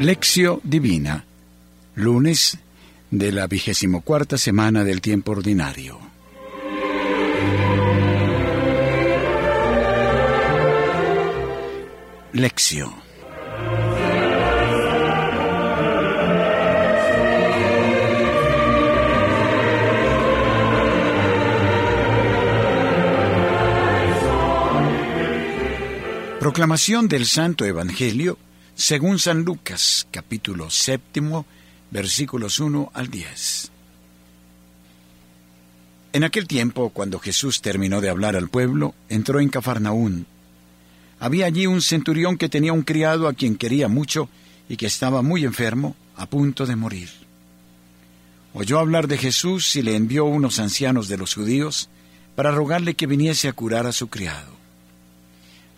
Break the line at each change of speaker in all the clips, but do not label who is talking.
Lección Divina, lunes de la vigésimo cuarta semana del tiempo ordinario. Lección. Proclamación del Santo Evangelio según San Lucas, capítulo séptimo, versículos 1 al 10. En aquel tiempo, cuando Jesús terminó de hablar al pueblo, entró en Cafarnaún. Había allí un centurión que tenía un criado a quien quería mucho y que estaba muy enfermo, a punto de morir. Oyó hablar de Jesús y le envió unos ancianos de los judíos para rogarle que viniese a curar a su criado.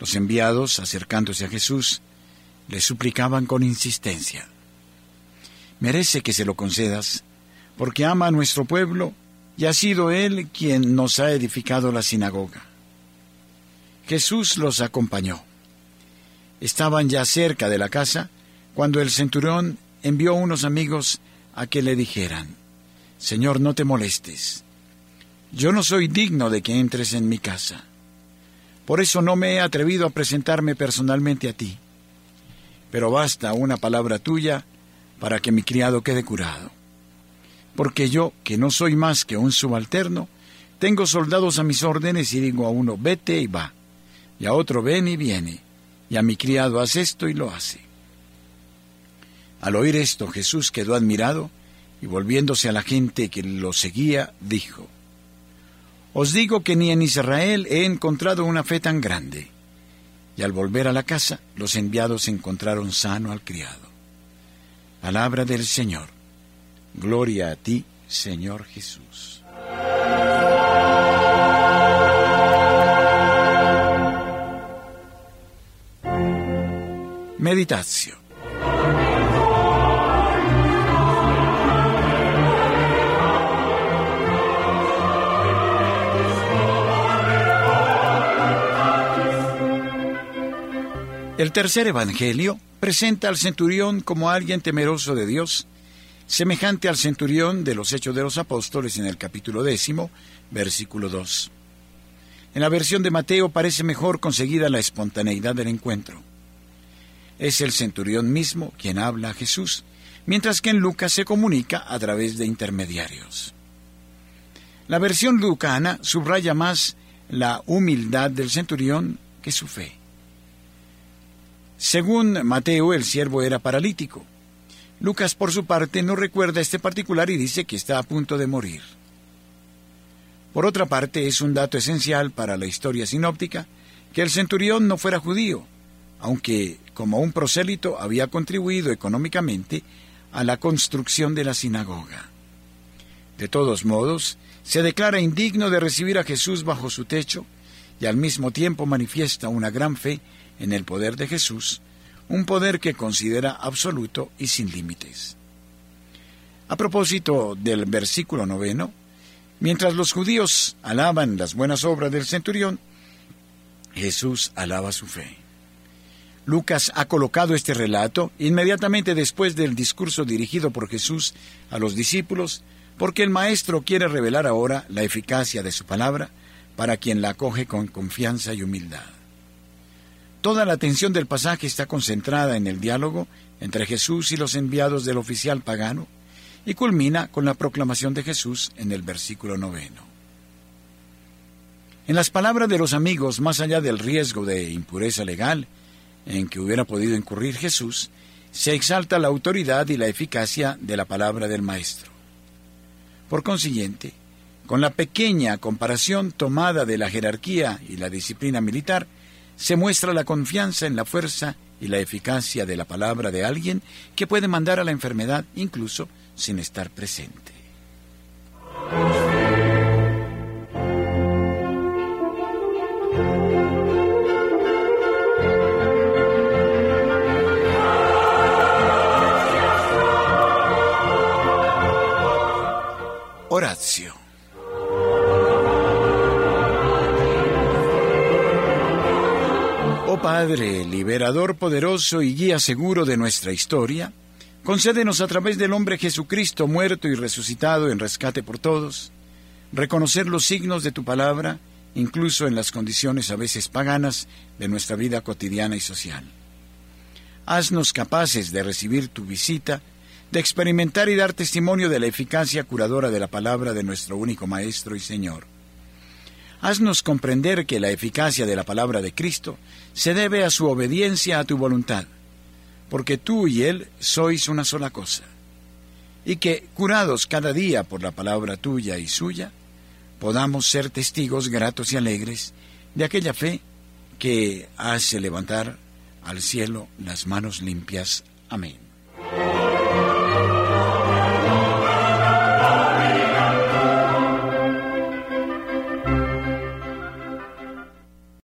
Los enviados, acercándose a Jesús, le suplicaban con insistencia. Merece que se lo concedas, porque ama a nuestro pueblo y ha sido Él quien nos ha edificado la sinagoga. Jesús los acompañó. Estaban ya cerca de la casa cuando el centurión envió unos amigos a que le dijeran, Señor, no te molestes. Yo no soy digno de que entres en mi casa. Por eso no me he atrevido a presentarme personalmente a ti pero basta una palabra tuya para que mi criado quede curado. Porque yo, que no soy más que un subalterno, tengo soldados a mis órdenes y digo a uno, vete y va, y a otro ven y viene, y a mi criado haz esto y lo hace. Al oír esto Jesús quedó admirado, y volviéndose a la gente que lo seguía, dijo, Os digo que ni en Israel he encontrado una fe tan grande y al volver a la casa los enviados encontraron sano al criado. Palabra del Señor. Gloria a ti, Señor Jesús. Meditación. El tercer Evangelio presenta al centurión como alguien temeroso de Dios, semejante al centurión de los Hechos de los Apóstoles en el capítulo décimo, versículo 2. En la versión de Mateo parece mejor conseguida la espontaneidad del encuentro. Es el centurión mismo quien habla a Jesús, mientras que en Lucas se comunica a través de intermediarios. La versión lucana subraya más la humildad del centurión que su fe. Según Mateo, el siervo era paralítico. Lucas, por su parte, no recuerda este particular y dice que está a punto de morir. Por otra parte, es un dato esencial para la historia sinóptica que el centurión no fuera judío, aunque como un prosélito había contribuido económicamente a la construcción de la sinagoga. De todos modos, se declara indigno de recibir a Jesús bajo su techo y al mismo tiempo manifiesta una gran fe en el poder de Jesús, un poder que considera absoluto y sin límites. A propósito del versículo noveno, mientras los judíos alaban las buenas obras del centurión, Jesús alaba su fe. Lucas ha colocado este relato inmediatamente después del discurso dirigido por Jesús a los discípulos, porque el Maestro quiere revelar ahora la eficacia de su palabra para quien la acoge con confianza y humildad. Toda la atención del pasaje está concentrada en el diálogo entre Jesús y los enviados del oficial pagano y culmina con la proclamación de Jesús en el versículo noveno. En las palabras de los amigos, más allá del riesgo de impureza legal en que hubiera podido incurrir Jesús, se exalta la autoridad y la eficacia de la palabra del Maestro. Por consiguiente, con la pequeña comparación tomada de la jerarquía y la disciplina militar, se muestra la confianza en la fuerza y la eficacia de la palabra de alguien que puede mandar a la enfermedad incluso sin estar presente. Horacio Padre, liberador poderoso y guía seguro de nuestra historia, concédenos a través del hombre Jesucristo muerto y resucitado en rescate por todos, reconocer los signos de tu palabra, incluso en las condiciones a veces paganas de nuestra vida cotidiana y social. Haznos capaces de recibir tu visita, de experimentar y dar testimonio de la eficacia curadora de la palabra de nuestro único Maestro y Señor. Haznos comprender que la eficacia de la palabra de Cristo se debe a su obediencia a tu voluntad, porque tú y Él sois una sola cosa, y que, curados cada día por la palabra tuya y suya, podamos ser testigos gratos y alegres de aquella fe que hace levantar al cielo las manos limpias. Amén.